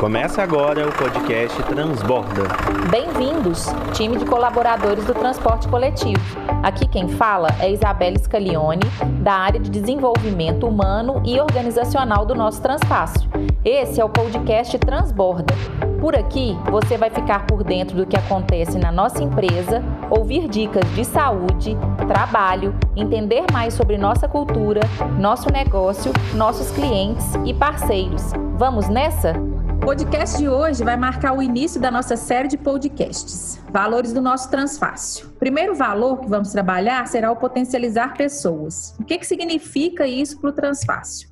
Começa agora o podcast Transborda. Bem-vindos, time de colaboradores do transporte coletivo. Aqui quem fala é Isabela Scalione, da área de desenvolvimento humano e organizacional do nosso Transfácil. Esse é o podcast Transborda. Por aqui, você vai ficar por dentro do que acontece na nossa empresa, ouvir dicas de saúde, trabalho, entender mais sobre nossa cultura, nosso negócio, nossos clientes e parceiros. Vamos nessa? O podcast de hoje vai marcar o início da nossa série de podcasts, Valores do nosso Transfácil. O primeiro valor que vamos trabalhar será o potencializar pessoas. O que, que significa isso para o Transfácil?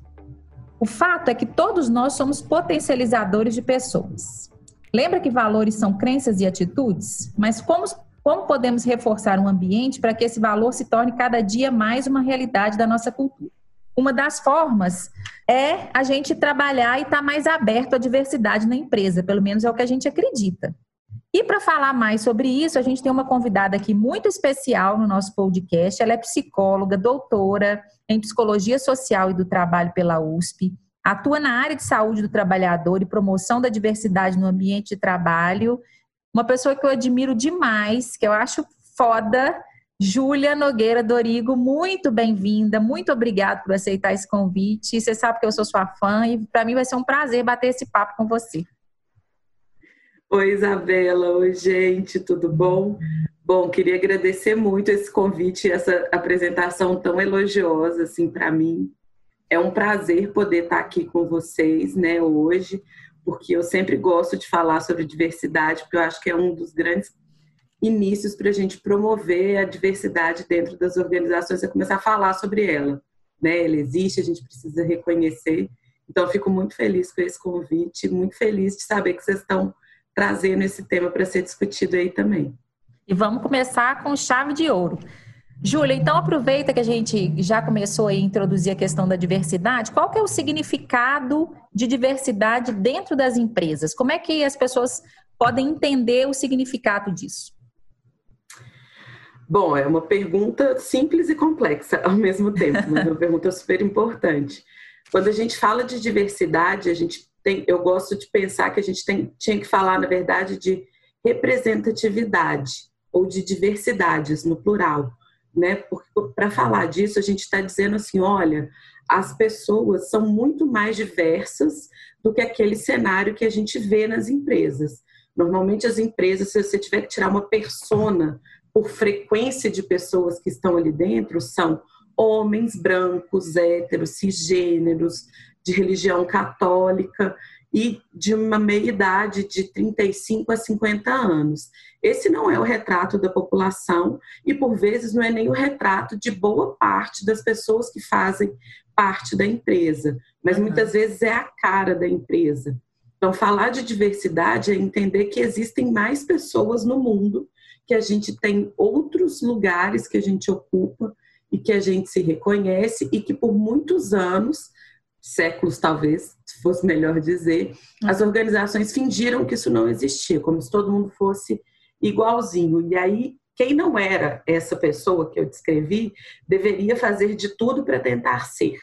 O fato é que todos nós somos potencializadores de pessoas. Lembra que valores são crenças e atitudes? Mas como, como podemos reforçar um ambiente para que esse valor se torne cada dia mais uma realidade da nossa cultura? Uma das formas é a gente trabalhar e estar tá mais aberto à diversidade na empresa, pelo menos é o que a gente acredita. E para falar mais sobre isso, a gente tem uma convidada aqui muito especial no nosso podcast. Ela é psicóloga, doutora em psicologia social e do trabalho pela USP, atua na área de saúde do trabalhador e promoção da diversidade no ambiente de trabalho. Uma pessoa que eu admiro demais, que eu acho foda, Júlia Nogueira Dorigo, muito bem-vinda, muito obrigada por aceitar esse convite. Você sabe que eu sou sua fã e para mim vai ser um prazer bater esse papo com você. Oi, Isabela. Oi, gente, tudo bom? Bom, queria agradecer muito esse convite, essa apresentação tão elogiosa assim para mim. É um prazer poder estar aqui com vocês, né, hoje, porque eu sempre gosto de falar sobre diversidade, porque eu acho que é um dos grandes inícios para a gente promover a diversidade dentro das organizações e começar a falar sobre ela. Né? Ela existe, a gente precisa reconhecer. Então, fico muito feliz com esse convite, muito feliz de saber que vocês estão trazendo esse tema para ser discutido aí também. E vamos começar com chave de ouro. Júlia, então aproveita que a gente já começou a introduzir a questão da diversidade. Qual que é o significado de diversidade dentro das empresas? Como é que as pessoas podem entender o significado disso? Bom, é uma pergunta simples e complexa ao mesmo tempo, mas é uma pergunta super importante. Quando a gente fala de diversidade, a gente tem, eu gosto de pensar que a gente tem, tinha que falar, na verdade, de representatividade ou de diversidades no plural, né? Porque para falar disso a gente está dizendo assim, olha, as pessoas são muito mais diversas do que aquele cenário que a gente vê nas empresas. Normalmente as empresas, se você tiver que tirar uma persona por frequência de pessoas que estão ali dentro são homens brancos, héteros, cisgêneros, de religião católica e de uma meia-idade de 35 a 50 anos. Esse não é o retrato da população e, por vezes, não é nem o retrato de boa parte das pessoas que fazem parte da empresa, mas uhum. muitas vezes é a cara da empresa. Então, falar de diversidade é entender que existem mais pessoas no mundo que a gente tem outros lugares que a gente ocupa e que a gente se reconhece e que por muitos anos, séculos talvez, se fosse melhor dizer, as organizações fingiram que isso não existia, como se todo mundo fosse igualzinho. E aí, quem não era essa pessoa que eu descrevi, deveria fazer de tudo para tentar ser.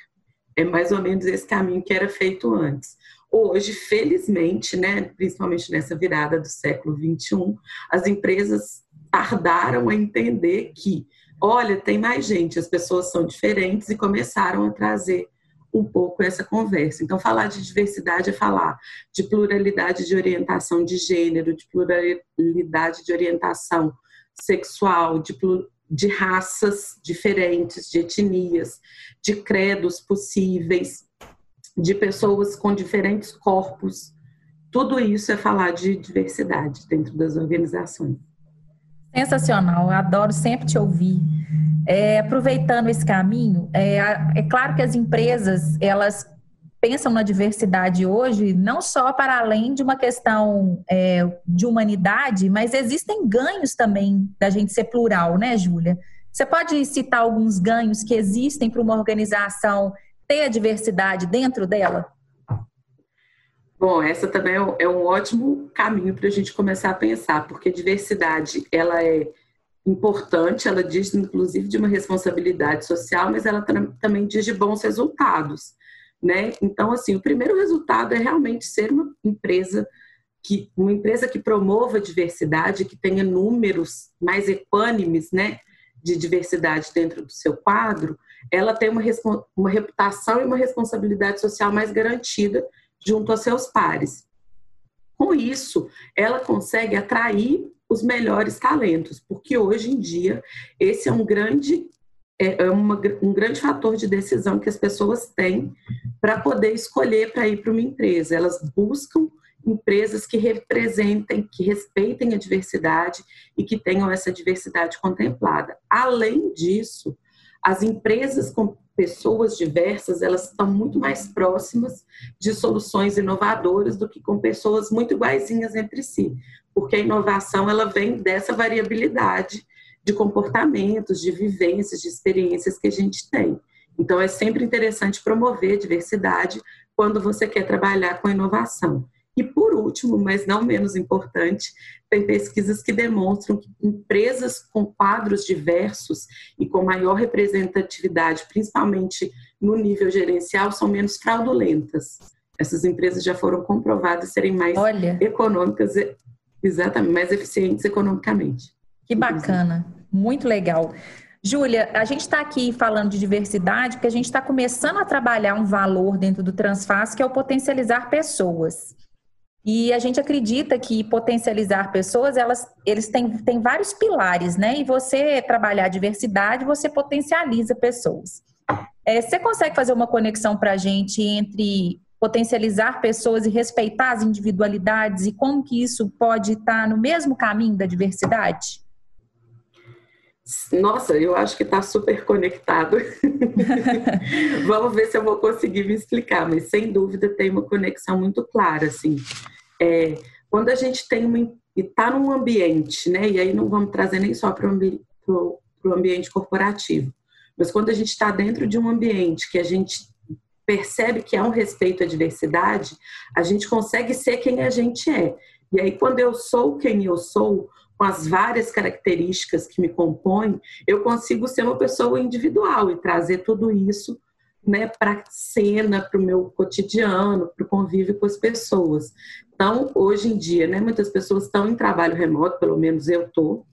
É mais ou menos esse caminho que era feito antes. Hoje, felizmente, né, principalmente nessa virada do século 21, as empresas tardaram a entender que, olha, tem mais gente, as pessoas são diferentes e começaram a trazer um pouco essa conversa. Então, falar de diversidade é falar de pluralidade de orientação de gênero, de pluralidade de orientação sexual, de, de raças diferentes, de etnias, de credos possíveis, de pessoas com diferentes corpos. Tudo isso é falar de diversidade dentro das organizações. Sensacional, adoro sempre te ouvir. É, aproveitando esse caminho, é, é claro que as empresas elas pensam na diversidade hoje não só para além de uma questão é, de humanidade, mas existem ganhos também da gente ser plural, né, Júlia? Você pode citar alguns ganhos que existem para uma organização ter a diversidade dentro dela? Bom, essa também é um ótimo caminho para a gente começar a pensar, porque diversidade ela é importante, ela diz inclusive de uma responsabilidade social, mas ela também diz de bons resultados. né? Então, assim, o primeiro resultado é realmente ser uma empresa que uma empresa que promova diversidade, que tenha números mais equânimes, né, de diversidade dentro do seu quadro, ela tem uma, uma reputação e uma responsabilidade social mais garantida junto aos seus pares. Com isso, ela consegue atrair os melhores talentos, porque hoje em dia esse é um grande é, é uma, um grande fator de decisão que as pessoas têm para poder escolher para ir para uma empresa. Elas buscam empresas que representem, que respeitem a diversidade e que tenham essa diversidade contemplada. Além disso, as empresas com pessoas diversas, elas estão muito mais próximas de soluções inovadoras do que com pessoas muito iguaizinhas entre si, porque a inovação ela vem dessa variabilidade de comportamentos, de vivências, de experiências que a gente tem. Então é sempre interessante promover diversidade quando você quer trabalhar com inovação. E por último, mas não menos importante, tem pesquisas que demonstram que empresas com quadros diversos e com maior representatividade, principalmente no nível gerencial, são menos fraudulentas. Essas empresas já foram comprovadas serem mais Olha. econômicas, exatamente, mais eficientes economicamente. Que bacana, muito legal. Júlia, a gente está aqui falando de diversidade porque a gente está começando a trabalhar um valor dentro do Transfaz que é o potencializar pessoas. E a gente acredita que potencializar pessoas, elas, eles têm, têm vários pilares, né? E você trabalhar a diversidade, você potencializa pessoas. É, você consegue fazer uma conexão para a gente entre potencializar pessoas e respeitar as individualidades e como que isso pode estar no mesmo caminho da diversidade? Nossa, eu acho que está super conectado. Vamos ver se eu vou conseguir me explicar, mas sem dúvida tem uma conexão muito clara, assim. É, quando a gente tem uma está num ambiente, né? E aí não vamos trazer nem só para o ambi ambiente corporativo, mas quando a gente está dentro de um ambiente que a gente percebe que há um respeito à diversidade, a gente consegue ser quem a gente é. E aí, quando eu sou quem eu sou, com as várias características que me compõem, eu consigo ser uma pessoa individual e trazer tudo isso né, para a cena, para o meu cotidiano, para o convívio com as pessoas. Então, hoje em dia, né, muitas pessoas estão em trabalho remoto, pelo menos eu estou,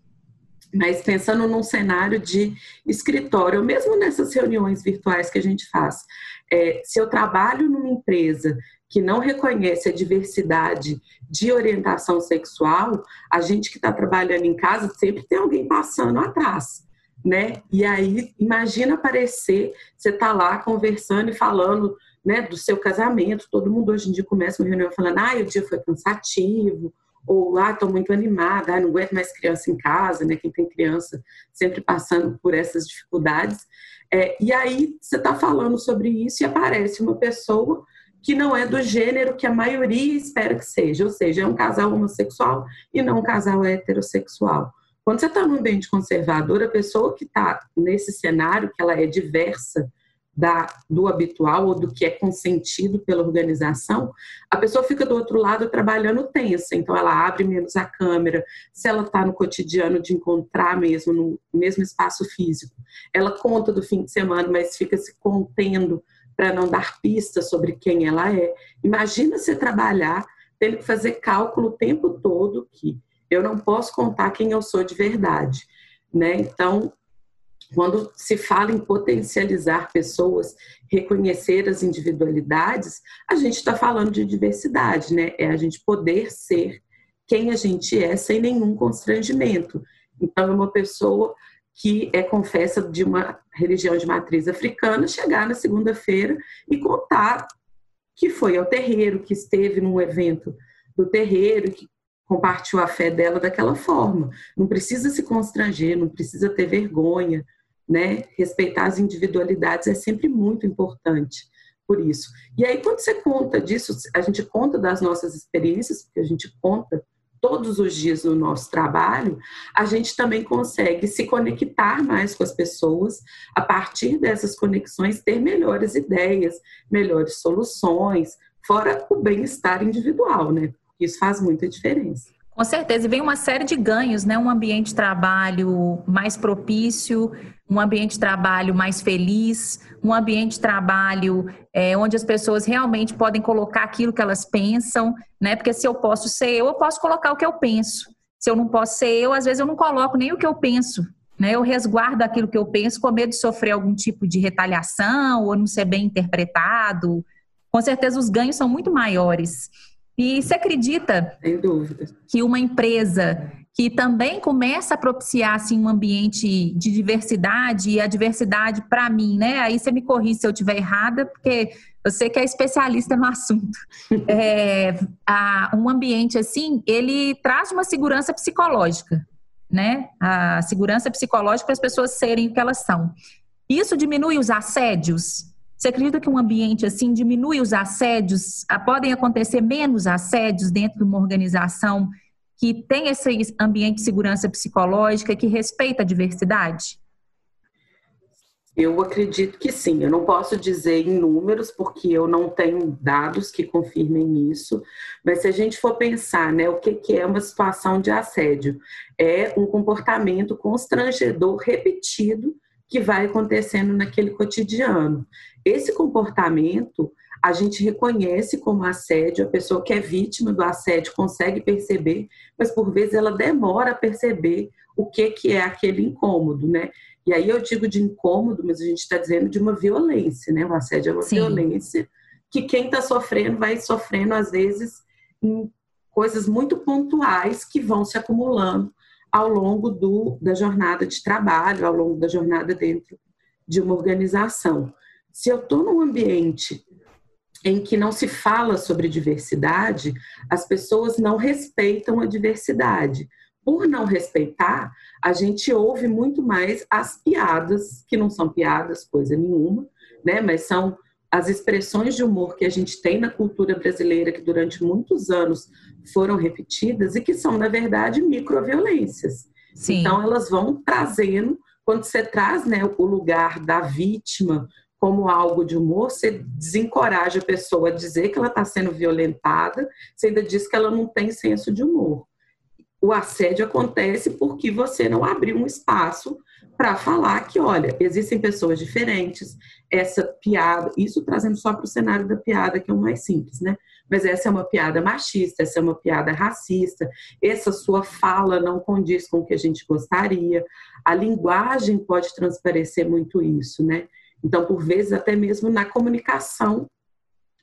mas pensando num cenário de escritório, mesmo nessas reuniões virtuais que a gente faz, é, se eu trabalho numa empresa que não reconhece a diversidade de orientação sexual, a gente que está trabalhando em casa sempre tem alguém passando atrás né? E aí, imagina aparecer, você tá lá conversando e falando, né, do seu casamento. Todo mundo hoje em dia começa uma reunião falando: "Ah, o dia foi cansativo", ou "Ah, tô muito animada, ah, não aguento mais criança em casa", né? Quem tem criança sempre passando por essas dificuldades. É, e aí você está falando sobre isso e aparece uma pessoa que não é do gênero que a maioria espera que seja, ou seja, é um casal homossexual e não um casal heterossexual. Quando você está num ambiente conservador, a pessoa que está nesse cenário, que ela é diversa da, do habitual ou do que é consentido pela organização, a pessoa fica do outro lado trabalhando tensa. Então, ela abre menos a câmera. Se ela está no cotidiano de encontrar mesmo, no mesmo espaço físico, ela conta do fim de semana, mas fica se contendo para não dar pistas sobre quem ela é. Imagina você trabalhar tendo que fazer cálculo o tempo todo que eu não posso contar quem eu sou de verdade, né? Então, quando se fala em potencializar pessoas, reconhecer as individualidades, a gente está falando de diversidade, né? É a gente poder ser quem a gente é sem nenhum constrangimento. Então, é uma pessoa que é confessa de uma religião de matriz africana chegar na segunda-feira e contar que foi ao terreiro, que esteve num evento do terreiro, que compartilhou a fé dela daquela forma. Não precisa se constranger, não precisa ter vergonha, né? Respeitar as individualidades é sempre muito importante por isso. E aí quando você conta disso, a gente conta das nossas experiências, porque a gente conta todos os dias no nosso trabalho, a gente também consegue se conectar mais com as pessoas, a partir dessas conexões ter melhores ideias, melhores soluções, fora o bem-estar individual, né? Isso faz muita diferença. Com certeza, e vem uma série de ganhos, né? Um ambiente de trabalho mais propício, um ambiente de trabalho mais feliz, um ambiente de trabalho é, onde as pessoas realmente podem colocar aquilo que elas pensam, né? Porque se eu posso ser eu, eu posso colocar o que eu penso. Se eu não posso ser eu, às vezes eu não coloco nem o que eu penso. Né? Eu resguardo aquilo que eu penso com medo de sofrer algum tipo de retaliação ou não ser bem interpretado. Com certeza os ganhos são muito maiores. E você acredita que uma empresa que também começa a propiciar assim, um ambiente de diversidade, e a diversidade, para mim, né? Aí você me corrige se eu estiver errada, porque você que é especialista no assunto. É, a, um ambiente assim, ele traz uma segurança psicológica, né? A segurança psicológica para as pessoas serem o que elas são. Isso diminui os assédios? Você acredita que um ambiente assim diminui os assédios? Ah, podem acontecer menos assédios dentro de uma organização que tem esse ambiente de segurança psicológica que respeita a diversidade? Eu acredito que sim. Eu não posso dizer em números, porque eu não tenho dados que confirmem isso, mas se a gente for pensar, né, o que, que é uma situação de assédio? É um comportamento constrangedor repetido que vai acontecendo naquele cotidiano. Esse comportamento a gente reconhece como assédio, a pessoa que é vítima do assédio consegue perceber, mas por vezes ela demora a perceber o que, que é aquele incômodo, né? E aí eu digo de incômodo, mas a gente está dizendo de uma violência, né? O assédio é uma Sim. violência que quem está sofrendo vai sofrendo, às vezes, em coisas muito pontuais que vão se acumulando ao longo do, da jornada de trabalho, ao longo da jornada dentro de uma organização. Se eu estou num ambiente em que não se fala sobre diversidade, as pessoas não respeitam a diversidade. Por não respeitar, a gente ouve muito mais as piadas, que não são piadas, coisa nenhuma, né? Mas são as expressões de humor que a gente tem na cultura brasileira, que durante muitos anos foram repetidas e que são, na verdade, microviolências. Sim. Então, elas vão trazendo, quando você traz né, o lugar da vítima como algo de humor, você desencoraja a pessoa a dizer que ela está sendo violentada, você ainda diz que ela não tem senso de humor. O assédio acontece porque você não abriu um espaço para falar que, olha, existem pessoas diferentes, essa piada, isso trazendo só para o cenário da piada, que é o mais simples, né? Mas essa é uma piada machista, essa é uma piada racista, essa sua fala não condiz com o que a gente gostaria. A linguagem pode transparecer muito isso, né? Então, por vezes, até mesmo na comunicação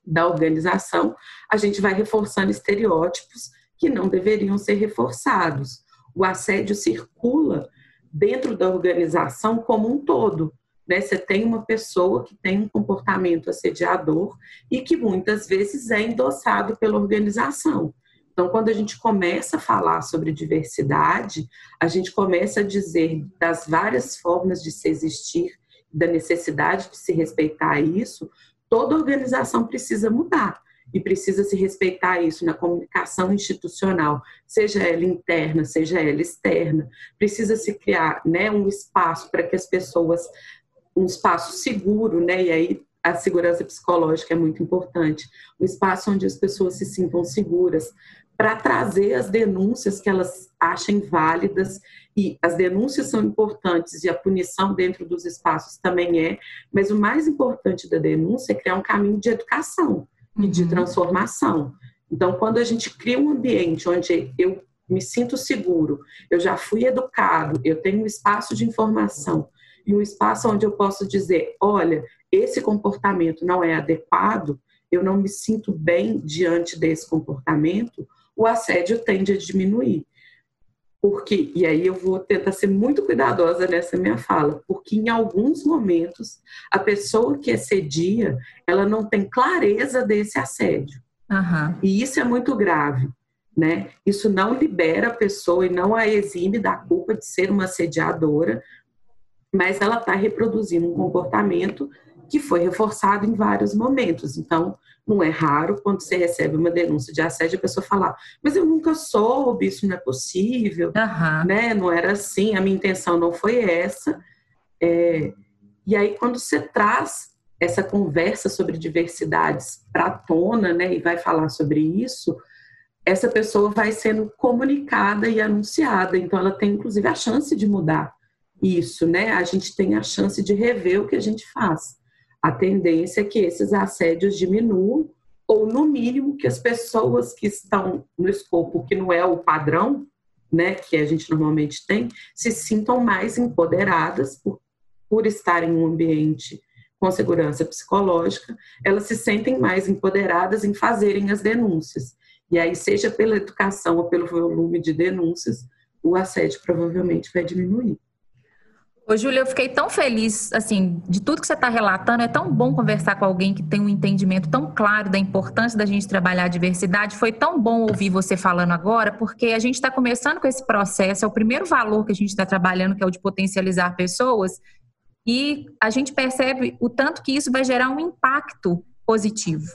da organização, a gente vai reforçando estereótipos que não deveriam ser reforçados. O assédio circula dentro da organização como um todo. Né? Você tem uma pessoa que tem um comportamento assediador e que muitas vezes é endossado pela organização. Então, quando a gente começa a falar sobre diversidade, a gente começa a dizer das várias formas de se existir da necessidade de se respeitar isso, toda organização precisa mudar e precisa se respeitar isso na comunicação institucional, seja ela interna, seja ela externa. Precisa se criar, né, um espaço para que as pessoas, um espaço seguro, né, e aí a segurança psicológica é muito importante, um espaço onde as pessoas se sintam seguras para trazer as denúncias que elas achem válidas e as denúncias são importantes e a punição dentro dos espaços também é, mas o mais importante da denúncia é criar um caminho de educação e de uhum. transformação. Então, quando a gente cria um ambiente onde eu me sinto seguro, eu já fui educado, eu tenho um espaço de informação e um espaço onde eu posso dizer, olha, esse comportamento não é adequado, eu não me sinto bem diante desse comportamento, o assédio tende a diminuir. Porque, e aí eu vou tentar ser muito cuidadosa nessa minha fala, porque em alguns momentos a pessoa que assedia, ela não tem clareza desse assédio. Uhum. E isso é muito grave, né? Isso não libera a pessoa e não a exime da culpa de ser uma assediadora, mas ela está reproduzindo um comportamento que foi reforçado em vários momentos. Então, não é raro quando você recebe uma denúncia de assédio a pessoa falar, mas eu nunca soube, isso não é possível, uhum. né? Não era assim, a minha intenção não foi essa. É... E aí, quando você traz essa conversa sobre diversidades para a tona, né, e vai falar sobre isso, essa pessoa vai sendo comunicada e anunciada. Então, ela tem, inclusive, a chance de mudar isso, né? A gente tem a chance de rever o que a gente faz. A tendência é que esses assédios diminuam, ou, no mínimo, que as pessoas que estão no escopo que não é o padrão, né, que a gente normalmente tem, se sintam mais empoderadas por, por estar em um ambiente com segurança psicológica, elas se sentem mais empoderadas em fazerem as denúncias. E aí, seja pela educação ou pelo volume de denúncias, o assédio provavelmente vai diminuir. Ô, Júlia, eu fiquei tão feliz, assim, de tudo que você está relatando. É tão bom conversar com alguém que tem um entendimento tão claro da importância da gente trabalhar a diversidade. Foi tão bom ouvir você falando agora, porque a gente está começando com esse processo. É o primeiro valor que a gente está trabalhando, que é o de potencializar pessoas. E a gente percebe o tanto que isso vai gerar um impacto positivo.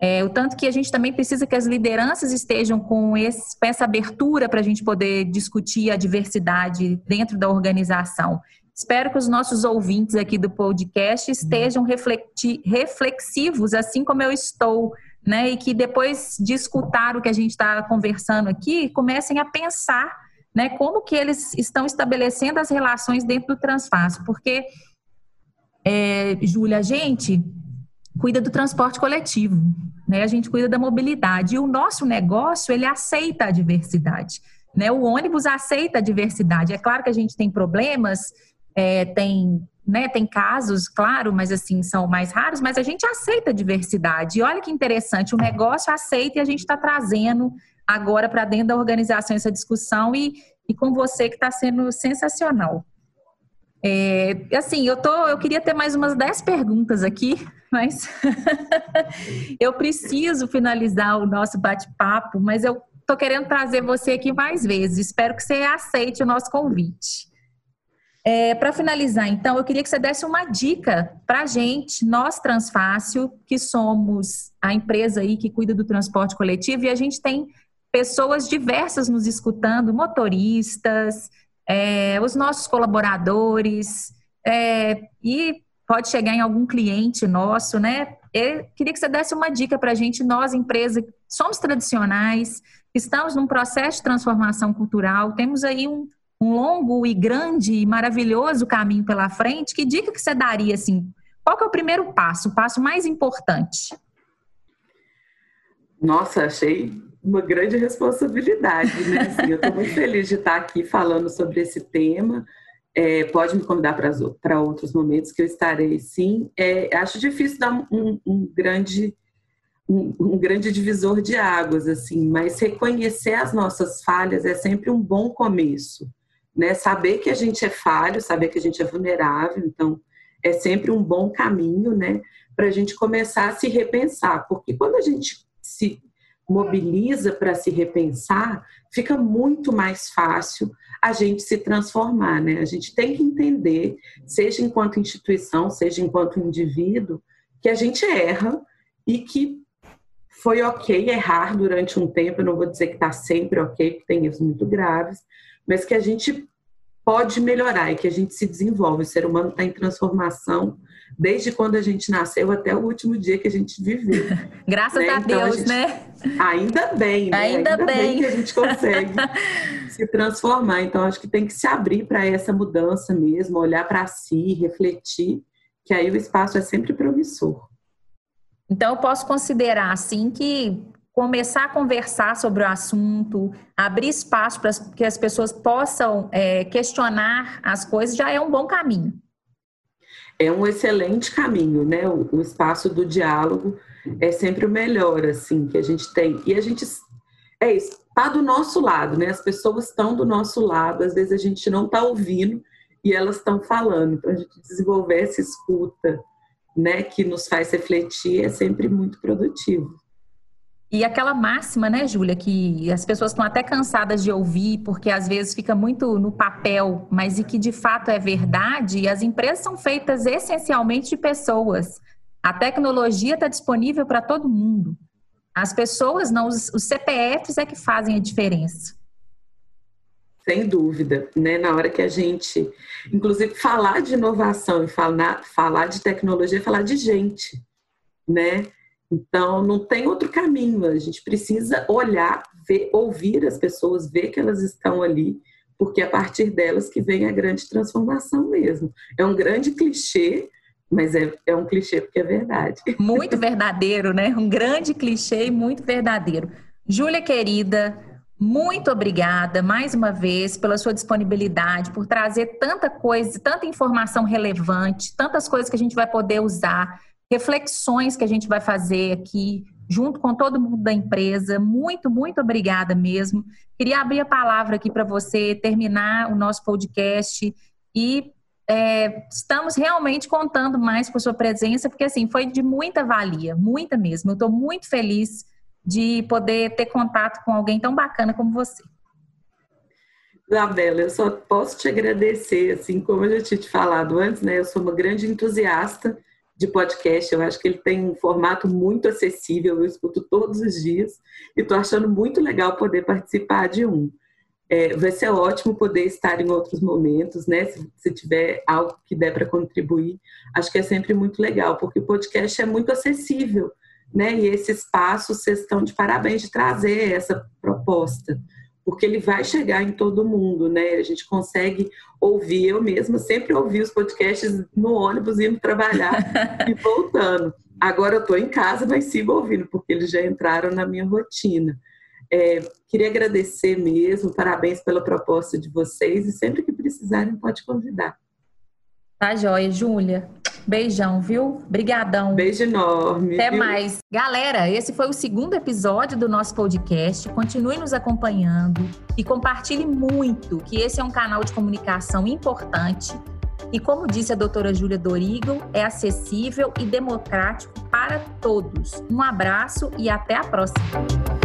É, o tanto que a gente também precisa que as lideranças estejam com, esse, com essa abertura para a gente poder discutir a diversidade dentro da organização. Espero que os nossos ouvintes aqui do podcast estejam refleti, reflexivos, assim como eu estou, né? E que depois de escutar o que a gente está conversando aqui, comecem a pensar, né? Como que eles estão estabelecendo as relações dentro do Transfácil. Porque, é, Júlia, a gente cuida do transporte coletivo, né? A gente cuida da mobilidade e o nosso negócio ele aceita a diversidade, né? O ônibus aceita a diversidade. É claro que a gente tem problemas, é, tem né, tem casos, claro, mas assim, são mais raros, mas a gente aceita a diversidade. E olha que interessante, o negócio aceita e a gente está trazendo agora para dentro da organização essa discussão e, e com você que está sendo sensacional. É, assim, eu, tô, eu queria ter mais umas 10 perguntas aqui, mas eu preciso finalizar o nosso bate-papo, mas eu tô querendo trazer você aqui mais vezes. Espero que você aceite o nosso convite. É, para finalizar, então, eu queria que você desse uma dica para a gente, nós Transfácil, que somos a empresa aí que cuida do transporte coletivo, e a gente tem pessoas diversas nos escutando, motoristas, é, os nossos colaboradores, é, e pode chegar em algum cliente nosso, né? Eu queria que você desse uma dica para a gente, nós, empresa, somos tradicionais, estamos num processo de transformação cultural, temos aí um, um longo e grande e maravilhoso caminho pela frente. Que dica que você daria, assim? Qual que é o primeiro passo, o passo mais importante? Nossa, achei uma grande responsabilidade, né? Assim, eu estou muito feliz de estar aqui falando sobre esse tema. É, pode me convidar para outros momentos que eu estarei, sim. É, acho difícil dar um, um grande um, um, grande divisor de águas, assim, mas reconhecer as nossas falhas é sempre um bom começo, né? Saber que a gente é falho, saber que a gente é vulnerável, então é sempre um bom caminho, né? Para a gente começar a se repensar, porque quando a gente se mobiliza para se repensar, fica muito mais fácil a gente se transformar, né? A gente tem que entender, seja enquanto instituição, seja enquanto indivíduo, que a gente erra e que foi ok errar durante um tempo. Eu não vou dizer que está sempre ok, porque tem erros muito graves, mas que a gente pode melhorar e que a gente se desenvolve. O ser humano está em transformação desde quando a gente nasceu até o último dia que a gente viveu. Graças né? a então, Deus, a gente... né? Ainda bem, né? Ainda, Ainda bem. bem que a gente consegue se transformar. Então, acho que tem que se abrir para essa mudança mesmo, olhar para si, refletir, que aí o espaço é sempre promissor. Então, eu posso considerar assim que começar a conversar sobre o assunto, abrir espaço para que as pessoas possam é, questionar as coisas, já é um bom caminho é um excelente caminho, né? O, o, espaço do diálogo é sempre o melhor, assim, que a gente tem. E a gente, é isso, tá do nosso lado, né? As pessoas estão do nosso lado, às vezes a gente não tá ouvindo e elas estão falando. Então, a gente desenvolver essa escuta, né, que nos faz refletir é sempre muito produtivo. E aquela máxima, né, Júlia, que as pessoas estão até cansadas de ouvir, porque às vezes fica muito no papel, mas e que de fato é verdade, as empresas são feitas essencialmente de pessoas. A tecnologia está disponível para todo mundo. As pessoas não, os, os CPFs é que fazem a diferença. Sem dúvida, né? Na hora que a gente, inclusive, falar de inovação e falar, falar de tecnologia, é falar de gente, né? Então, não tem outro caminho. A gente precisa olhar, ver, ouvir as pessoas, ver que elas estão ali, porque é a partir delas que vem a grande transformação mesmo. É um grande clichê, mas é, é um clichê porque é verdade. Muito verdadeiro, né? Um grande clichê e muito verdadeiro. Júlia, querida, muito obrigada mais uma vez pela sua disponibilidade, por trazer tanta coisa, tanta informação relevante, tantas coisas que a gente vai poder usar reflexões que a gente vai fazer aqui, junto com todo mundo da empresa. Muito, muito obrigada mesmo. Queria abrir a palavra aqui para você terminar o nosso podcast e é, estamos realmente contando mais com a sua presença, porque assim foi de muita valia, muita mesmo. Eu estou muito feliz de poder ter contato com alguém tão bacana como você. Isabela, eu só posso te agradecer, assim, como eu já tinha te falado antes, né? Eu sou uma grande entusiasta de podcast. Eu acho que ele tem um formato muito acessível, eu escuto todos os dias e estou achando muito legal poder participar de um. É, vai ser ótimo poder estar em outros momentos, né? Se, se tiver algo que der para contribuir, acho que é sempre muito legal, porque o podcast é muito acessível, né? E esse espaço, vocês estão de parabéns de trazer essa proposta porque ele vai chegar em todo mundo, né? A gente consegue ouvir, eu mesma sempre ouvi os podcasts no ônibus indo trabalhar e voltando. Agora eu estou em casa, mas sigo ouvindo, porque eles já entraram na minha rotina. É, queria agradecer mesmo, parabéns pela proposta de vocês e sempre que precisarem pode convidar. Tá joia, Júlia. Beijão, viu? Brigadão. Beijo enorme. Até viu? mais. Galera, esse foi o segundo episódio do nosso podcast. Continue nos acompanhando e compartilhe muito, que esse é um canal de comunicação importante. E como disse a doutora Júlia Dorigo, é acessível e democrático para todos. Um abraço e até a próxima.